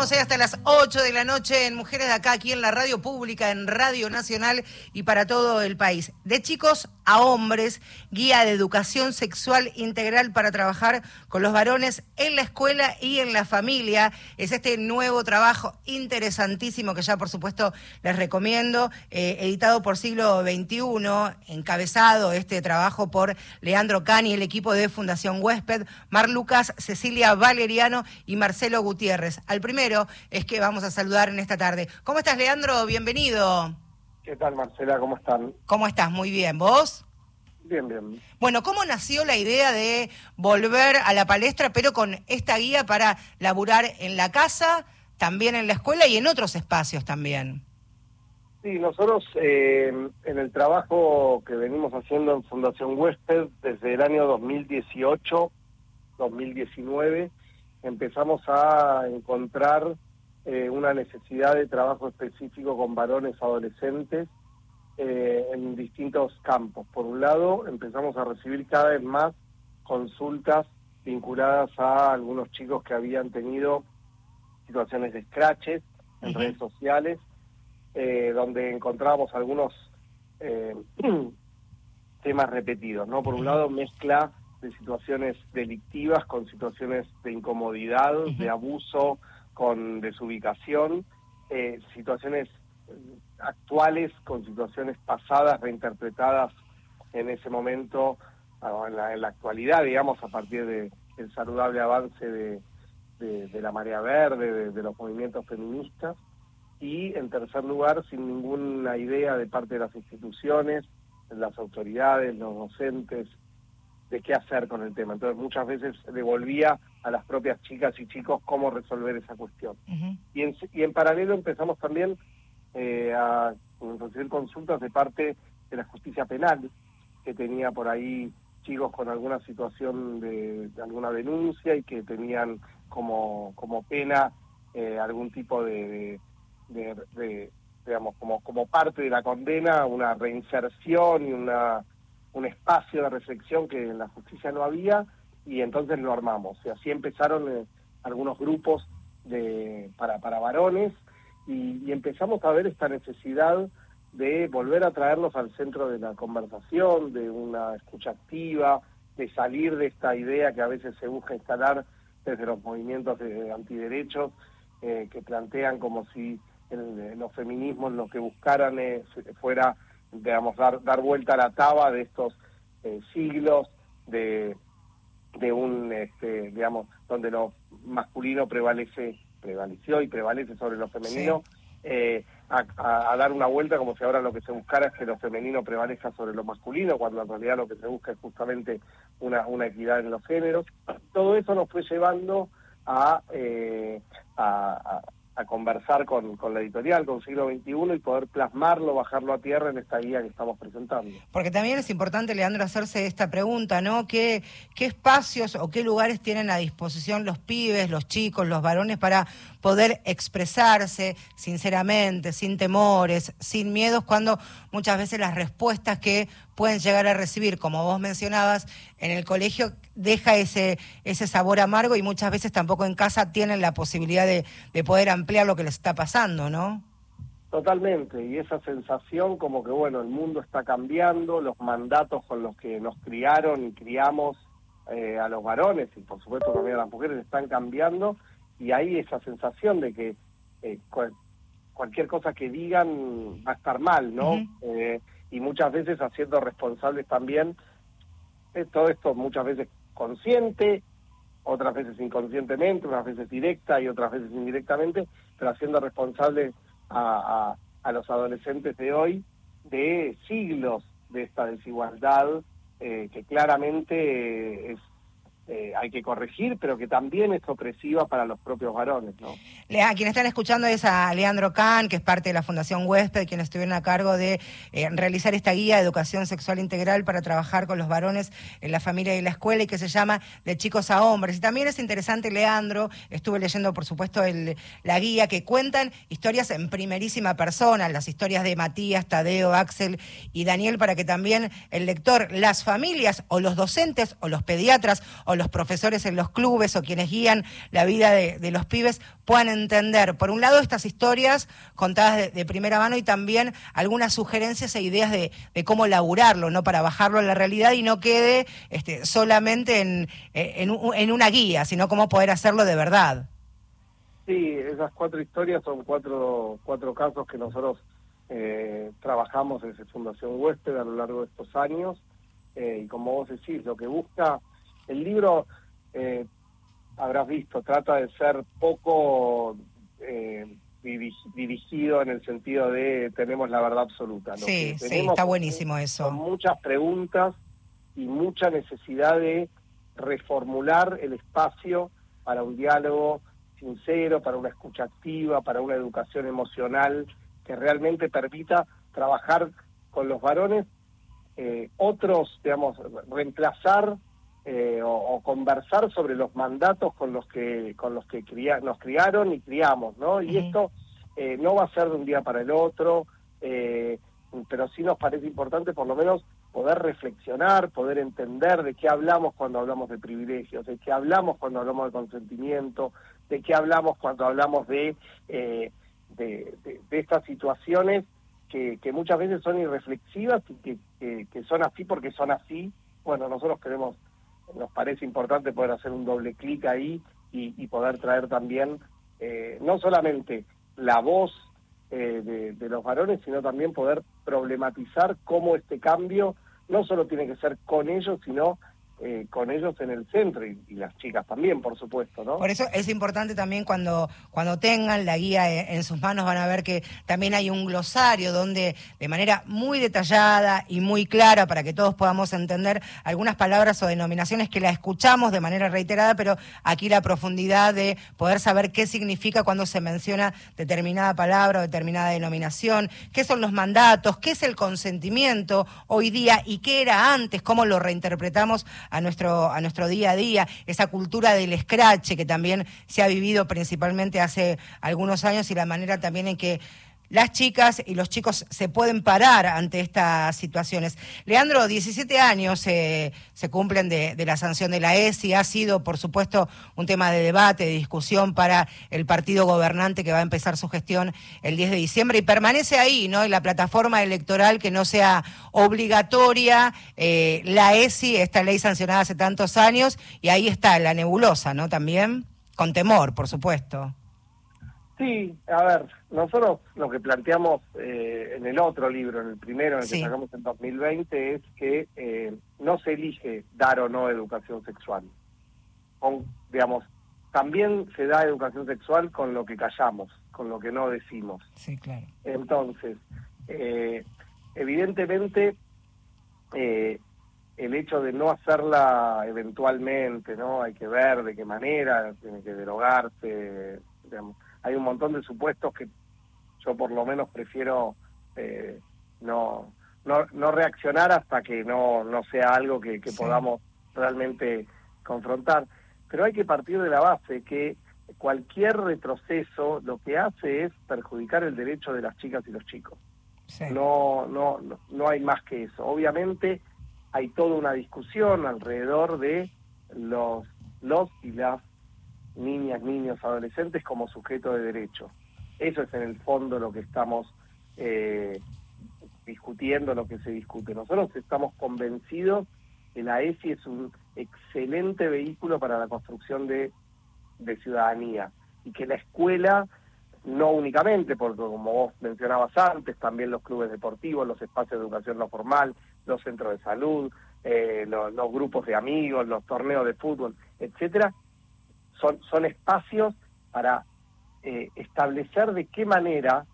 Hasta las 8 de la noche en Mujeres de Acá, aquí en la radio pública, en Radio Nacional y para todo el país. De chicos a hombres, guía de educación sexual integral para trabajar con los varones en la escuela y en la familia. Es este nuevo trabajo interesantísimo que ya por supuesto les recomiendo, eh, editado por siglo XXI, encabezado este trabajo por Leandro Cani, el equipo de Fundación Huésped, Mar Lucas, Cecilia Valeriano y Marcelo Gutiérrez. Al primero es que vamos a saludar en esta tarde. ¿Cómo estás, Leandro? Bienvenido. ¿Qué tal, Marcela? ¿Cómo están? ¿Cómo estás? Muy bien. ¿Vos? Bien, bien. Bueno, ¿cómo nació la idea de volver a la palestra, pero con esta guía para laburar en la casa, también en la escuela y en otros espacios también? Sí, nosotros eh, en el trabajo que venimos haciendo en Fundación Huésped desde el año 2018, 2019, empezamos a encontrar eh, una necesidad de trabajo específico con varones adolescentes eh, en distintos campos. Por un lado, empezamos a recibir cada vez más consultas vinculadas a algunos chicos que habían tenido situaciones de scratches en redes sociales, eh, donde encontrábamos algunos temas repetidos, ¿no? Por un lado, mezcla de situaciones delictivas con situaciones de incomodidad, de abuso, con desubicación, eh, situaciones actuales con situaciones pasadas reinterpretadas en ese momento, en la, en la actualidad, digamos, a partir del saludable avance de, de, la marea verde, de los movimientos feministas. Y en tercer lugar, sin ninguna idea de parte de las instituciones, las autoridades, los docentes, de qué hacer con el tema. Entonces muchas veces devolvía a las propias chicas y chicos cómo resolver esa cuestión. y, en, y en paralelo empezamos también eh, a recibir consultas de parte de la justicia penal, que tenía por ahí chicos con alguna situación de, alguna denuncia y que tenían como, como pena eh, algún tipo de, de, digamos, como, como parte de la condena, una reinserción y una un espacio de reflexión que en la justicia no había y entonces lo armamos. Y así empezaron eh, algunos grupos de, para, para varones y, empezamos a ver esta necesidad de volver a traerlos al centro de la conversación, de una escucha activa, de salir de esta idea que a veces se busca instalar desde los movimientos de antiderechos, eh, que plantean como si el, los feminismos lo que buscaran fuera digamos, dar, dar vuelta a la taba de estos eh, siglos de, de un, este, digamos, donde lo masculino prevalece, prevaleció y prevalece sobre lo femenino, eh, a, dar una vuelta como si ahora lo que se buscara es que lo femenino prevalezca sobre lo masculino, cuando en realidad lo que se busca es justamente una, una equidad en los géneros. Todo eso nos fue llevando a, eh, a conversar con, con, la editorial, con Siglo XXI y poder plasmarlo, bajarlo a tierra en esta guía que estamos presentando. Porque también es importante, Leandro, hacerse esta pregunta, ¿no? ¿Qué, qué espacios o qué lugares tienen a disposición los pibes, los chicos, los varones para poder expresarse sinceramente, sin temores, sin miedos, cuando muchas veces las respuestas que pueden llegar a recibir, como vos mencionabas, en el colegio deja ese, ese sabor amargo y muchas veces tampoco en casa tienen la posibilidad de, de poder ampliar lo que les está pasando, ¿no? Totalmente, y esa sensación como que, bueno, el mundo está cambiando, los mandatos con los que nos criaron y criamos eh, a los varones y por supuesto también a las mujeres están cambiando y hay esa sensación de que eh, cualquier cosa que digan va a estar mal, ¿no? Eh, y muchas veces haciendo responsables también, eh, todo esto muchas veces consciente, otras veces inconscientemente, unas veces directa y otras veces indirectamente, pero haciendo responsables a, a, los adolescentes de hoy de siglos de esta desigualdad eh, que claramente es eh, hay que corregir, pero que también es opresiva para los propios varones. ¿no? A quienes están escuchando es a Leandro Kahn, que es parte de la Fundación Huésped, quienes estuvieron a cargo de eh, realizar esta guía de educación sexual integral para trabajar con los varones en la familia y la escuela y que se llama De chicos a hombres. Y también es interesante, Leandro, estuve leyendo, por supuesto, la guía que cuentan historias en primerísima persona, las historias de Matías, Tadeo, Axel y Daniel, para que también el lector, las familias o los docentes o los pediatras o los profesores en los clubes o quienes guían la vida de, los pibes puedan entender, por un lado, estas historias contadas de, primera mano y también algunas sugerencias e ideas de, cómo laburarlo, ¿no? Para bajarlo a la realidad y no quede este, solamente en, en, una guía, sino cómo poder hacerlo de verdad. Sí, esas cuatro historias son cuatro, cuatro casos que nosotros eh, trabajamos desde Fundación Huésped a lo largo de estos años. Eh, y como vos decís, lo que busca el libro, eh, habrás visto, trata de ser poco eh, dirigido en el sentido de tenemos la verdad absoluta. sí, sí, está buenísimo eso. Con muchas preguntas y mucha necesidad de reformular el espacio para un diálogo sincero, para una escucha activa, para una educación emocional que realmente permita trabajar con los varones, eh, otros, digamos, reemplazar eh, o, conversar sobre los mandatos con los que con los que nos criaron y criamos, ¿no? Y esto eh, no va a ser de un día para el otro, eh, pero sí nos parece importante por lo menos poder reflexionar, poder entender de qué hablamos cuando hablamos de privilegios, de qué hablamos cuando hablamos de consentimiento, de qué hablamos cuando hablamos de, de, estas situaciones que, que, muchas veces son irreflexivas y que, que son así porque son así. Bueno, nosotros queremos nos parece importante poder hacer un doble clic ahí y, poder traer también eh, no solamente la voz eh, de, de, los varones, sino también poder problematizar cómo este cambio no solo tiene que ser con ellos, sino eh, con ellos en el centro y, las chicas también, por supuesto, ¿no? Por eso es importante también cuando, cuando tengan la guía en, sus manos van a ver que también hay un glosario donde de manera muy detallada y muy clara para que todos podamos entender algunas palabras o denominaciones que la escuchamos de manera reiterada, pero aquí la profundidad de poder saber qué significa cuando se menciona determinada palabra o determinada denominación, qué son los mandatos, qué es el consentimiento hoy día y qué era antes, cómo lo reinterpretamos a nuestro, a nuestro día a día, esa cultura del scratch que también se ha vivido principalmente hace algunos años y la manera también en que las chicas y los chicos se pueden parar ante estas situaciones. Leandro, 17 años eh, se cumplen de, la sanción de la ESI, ha sido, por supuesto, un tema de debate, de discusión para el partido gobernante que va a empezar su gestión el 10 de diciembre y permanece ahí, ¿no? En la plataforma electoral que no sea obligatoria eh, la ESI, esta ley sancionada hace tantos años, y ahí está la nebulosa, ¿no? También, con temor, por supuesto. Sí, a ver, nosotros lo que planteamos eh, en el otro libro, en el primero, en el que sacamos en 2020, es que eh, no se elige dar o no educación sexual. Con, digamos, también se da educación sexual con lo que callamos, con lo que no decimos. Sí, claro. Entonces, eh, evidentemente, el hecho de no hacerla eventualmente, ¿no? Hay que ver de qué manera, tiene que derogarse, digamos hay un montón de supuestos que yo por lo menos prefiero eh, no, no, no reaccionar hasta que no, no sea algo que, podamos realmente confrontar. Pero hay que partir de la base que cualquier retroceso lo que hace es perjudicar el derecho de las chicas y los chicos. No, no, no, no hay más que eso. Obviamente hay toda una discusión alrededor de los, los y las niñas, niños, adolescentes como sujeto de derecho. Eso es en el fondo lo que estamos eh, discutiendo, lo que se discute. Nosotros estamos convencidos que la ESI es un excelente vehículo para la construcción de, ciudadanía. y que la escuela no únicamente, porque como vos mencionabas antes, también los clubes deportivos, los espacios de educación no formal, los centros de salud, eh, los, grupos de amigos, los torneos de fútbol, etcétera, son, son espacios para eh, establecer de qué manera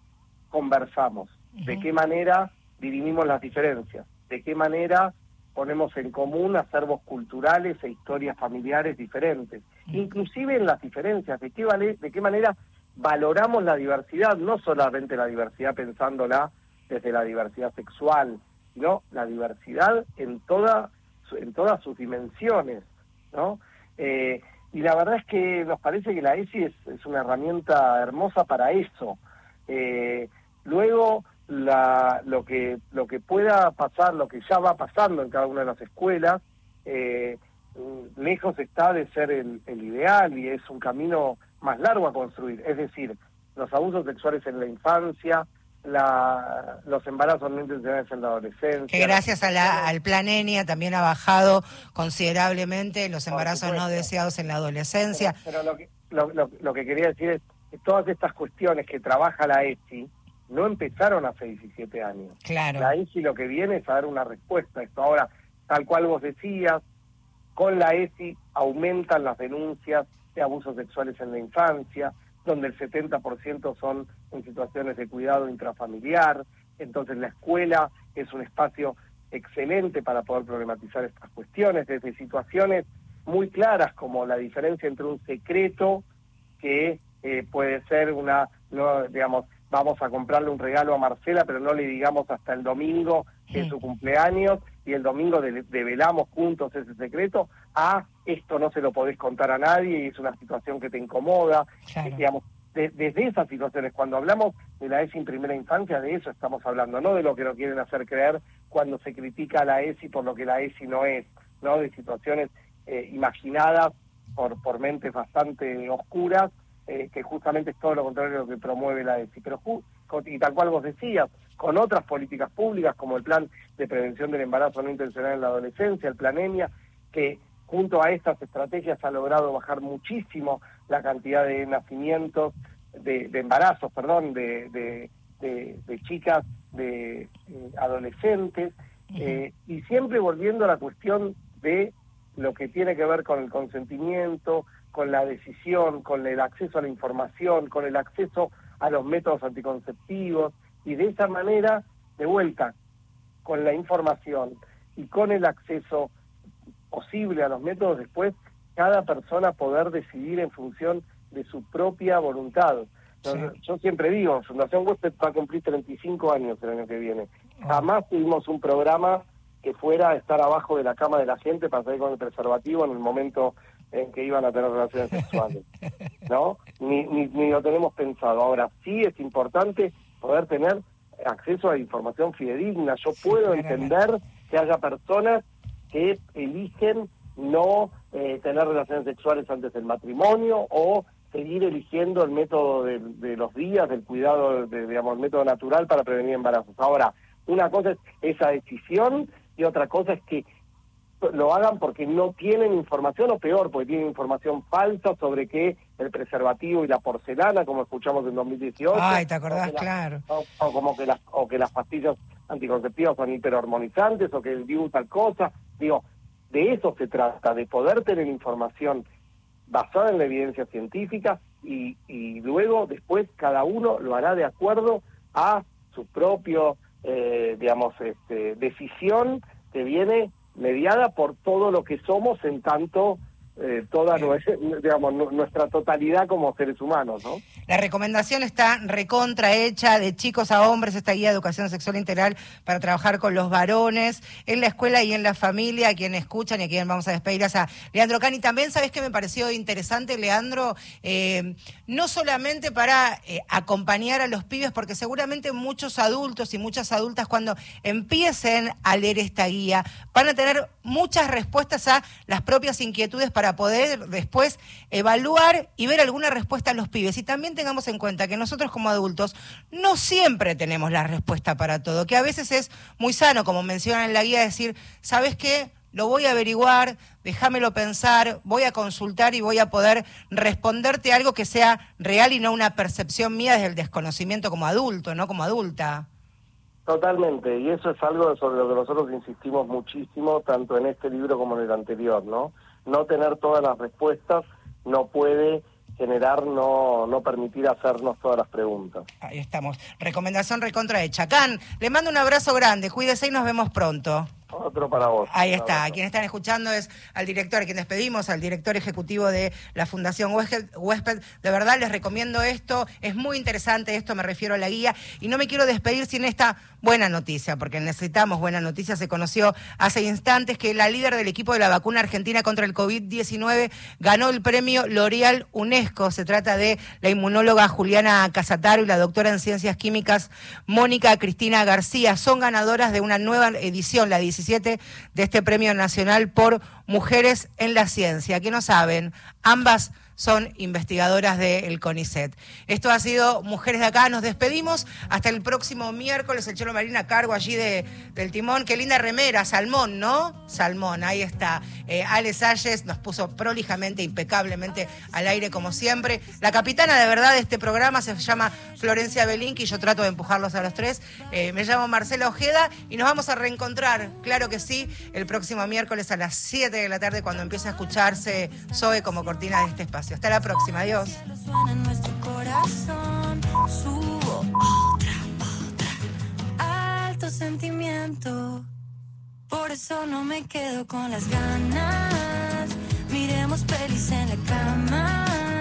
conversamos, de qué manera dirimimos las diferencias, de qué manera ponemos en común acervos culturales e historias familiares diferentes, inclusive en las diferencias, de qué, vale, de qué manera valoramos la diversidad, no solamente la diversidad pensándola desde la diversidad sexual, sino la diversidad en toda en todas sus dimensiones, ¿no? Eh, y la verdad es que nos parece que la ESI es, una herramienta hermosa para eso. Eh, luego, la, lo que lo que pueda pasar, lo que ya va pasando en cada una de las escuelas, eh, lejos está de ser el ideal y es un camino más largo a construir. Es decir, los abusos sexuales en la infancia, la, los embarazos no intencionales en la adolescencia. Que gracias a la, al plan ENIA también ha bajado considerablemente los embarazos no deseados en la adolescencia. Pero, lo, que, lo, lo, que quería decir es que todas estas cuestiones que trabaja la ESI no empezaron hace 17 años. Claro. La ESI lo que viene es a dar una respuesta a esto. Ahora, tal cual vos decías, con la ESI aumentan las denuncias de abusos sexuales en la infancia, donde el 70% son en situaciones de cuidado intrafamiliar. Entonces la escuela es un espacio excelente para poder problematizar estas cuestiones, desde situaciones muy claras como la diferencia entre un secreto que eh, puede ser una, no, digamos, vamos a comprarle un regalo a Marcela, pero no le digamos hasta el domingo que es su cumpleaños y el domingo develamos juntos ese secreto, a esto no se lo podés contar a nadie y es una situación que te incomoda, digamos, desde esas situaciones, cuando hablamos de la ESI en primera infancia, de eso estamos hablando, no de lo que nos quieren hacer creer cuando se critica a la ESI por lo que la ESI no es, no de situaciones eh, imaginadas por, por mentes bastante oscuras, eh, que justamente es todo lo contrario de lo que promueve la ESI. Pero y tal cual vos decías, con otras políticas públicas como el plan de prevención del embarazo no intencional en la adolescencia, el plan EMIA, que junto a estas estrategias ha logrado bajar muchísimo la cantidad de nacimientos, de, embarazos, perdón, de, de, chicas, de eh, adolescentes, eh, y siempre volviendo a la cuestión de lo que tiene que ver con el consentimiento, con la decisión, con el acceso a la información, con el acceso a los métodos anticonceptivos, y de esa manera, de vuelta, con la información y con el acceso posible a los métodos después, cada persona poder decidir en función de su propia voluntad. Yo siempre digo, Fundación Huésped va a cumplir 35 años el año que viene. Ah. Jamás tuvimos un programa que fuera a estar abajo de la cama de la gente para salir con el preservativo en el momento en que iban a tener relaciones sexuales. ¿No? Ni, ni, ni lo tenemos pensado. Ahora, sí es importante poder tener acceso a información fidedigna. Yo puedo entender que haya personas que eligen no eh, tener relaciones sexuales antes del matrimonio o seguir eligiendo el método de, los días, del cuidado, de, digamos, el método natural para prevenir embarazos. Ahora, una cosa es esa decisión y otra cosa es que lo hagan porque no tienen información o peor, porque tienen información falsa sobre que el preservativo y la porcelana, como escuchamos en 2018. Ay, te acordás, claro. O, como que las, o que las pastillas anticonceptivas son hiperhormonizantes o que el DIU tal cosa. Digo, de eso se trata, de poder tener información basada en la evidencia científica y, y luego después cada uno lo hará de acuerdo a su propio, eh, digamos, este, decisión que viene mediada por todo lo que somos en tanto eh, toda nuestra, digamos, nuestra totalidad como seres humanos, ¿no? La recomendación está recontra hecha de chicos a hombres, esta guía de educación sexual integral para trabajar con los varones en la escuela y en la familia, a quien escuchan y a quien vamos a despedir a Leandro Cani. También, ¿sabes que me pareció interesante, Leandro? Eh, no solamente para eh, acompañar a los pibes, porque seguramente muchos adultos y muchas adultas cuando empiecen a leer esta guía van a tener muchas respuestas a las propias inquietudes para para poder después evaluar y ver alguna respuesta a los pibes. Y también tengamos en cuenta que nosotros como adultos no siempre tenemos la respuesta para todo, que a veces es muy sano, como menciona en la guía, decir, ¿sabes qué? lo voy a averiguar, déjamelo pensar, voy a consultar y voy a poder responderte algo que sea real y no una percepción mía desde el desconocimiento como adulto, no como adulta. Totalmente, y eso es algo sobre lo que nosotros insistimos muchísimo, tanto en este libro como en el anterior, ¿no? No tener todas las respuestas no puede generar, no, no permitir hacernos todas las preguntas. Ahí estamos. Recomendación recontra de Chacán. Le mando un abrazo grande, cuídese y nos vemos pronto. Otro para vos. Ahí está. Quien están escuchando es al director, a quien despedimos, al director ejecutivo de la Fundación Huésped. De verdad les recomiendo esto. Es muy interesante esto, me refiero a la guía. Y no me quiero despedir sin esta buena noticia, porque necesitamos buena noticia. Se conoció hace instantes que la líder del equipo de la vacuna argentina contra el COVID-19 ganó el premio L'Oreal UNESCO. Se trata de la inmunóloga Juliana Casataro y la doctora en ciencias químicas Mónica Cristina García. Son ganadoras de una nueva edición, la 17 de este Premio Nacional por Mujeres en la Ciencia. Que no saben, ambas son investigadoras del CONICET. Esto ha sido Mujeres de Acá. Nos despedimos hasta el próximo miércoles. El Chelo Marina cargo allí de, del timón. Qué linda remera, salmón, ¿no? Salmón, ahí está. Eh, Ale Salles nos puso prolijamente, impecablemente al aire como siempre. La capitana de verdad de este programa se llama Florencia Belinki. Yo trato de empujarlos a los tres. Eh, me llamo Marcela Ojeda y nos vamos a reencontrar, claro que sí, el próximo miércoles a las 7 de la tarde cuando empiece a escucharse Zoe como cortina de este espacio. Hasta la próxima, adiós. Sentimiento. Por eso no me quedo con las ganas. Miremos pelis en la cama.